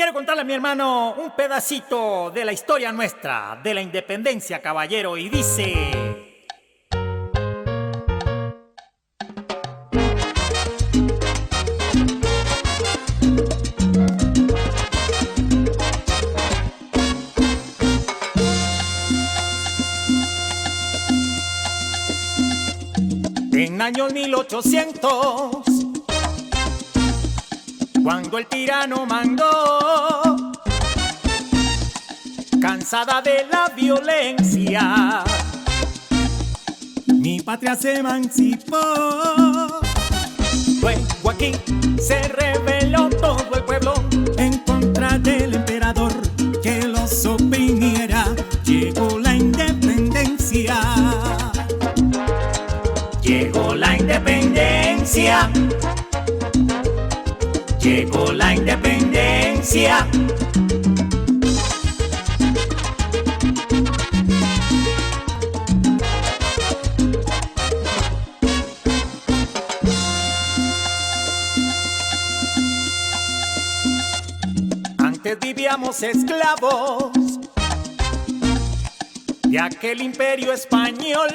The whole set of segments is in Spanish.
Quiero contarle a mi hermano un pedacito de la historia nuestra, de la independencia, caballero, y dice... En años 1800, cuando el tirano mandó, cansada de la violencia, mi patria se emancipó. Luego aquí se rebeló todo el pueblo en contra del emperador que los oprimiera. Llegó la independencia. Llegó la independencia. Llegó la independencia. Antes vivíamos esclavos de aquel imperio español.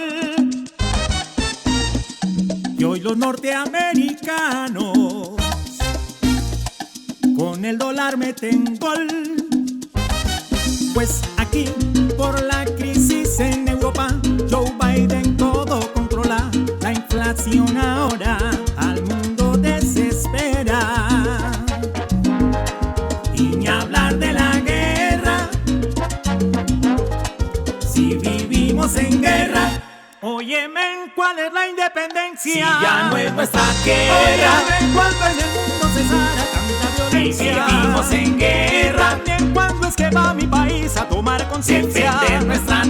Y hoy los norteamericanos con el dólar meten gol. Pues aquí por la crisis en Europa, Joe Biden todo controla. La inflación ahora al mundo desespera. Y ni hablar de la guerra. Si vivimos en guerra. Óyeme, ¿cuál es la independencia? Si ya no es nuestra guerra. Óyeme, ¿cuándo en vivimos en guerra. También cuando es que va mi país a tomar conciencia. Defender nuestra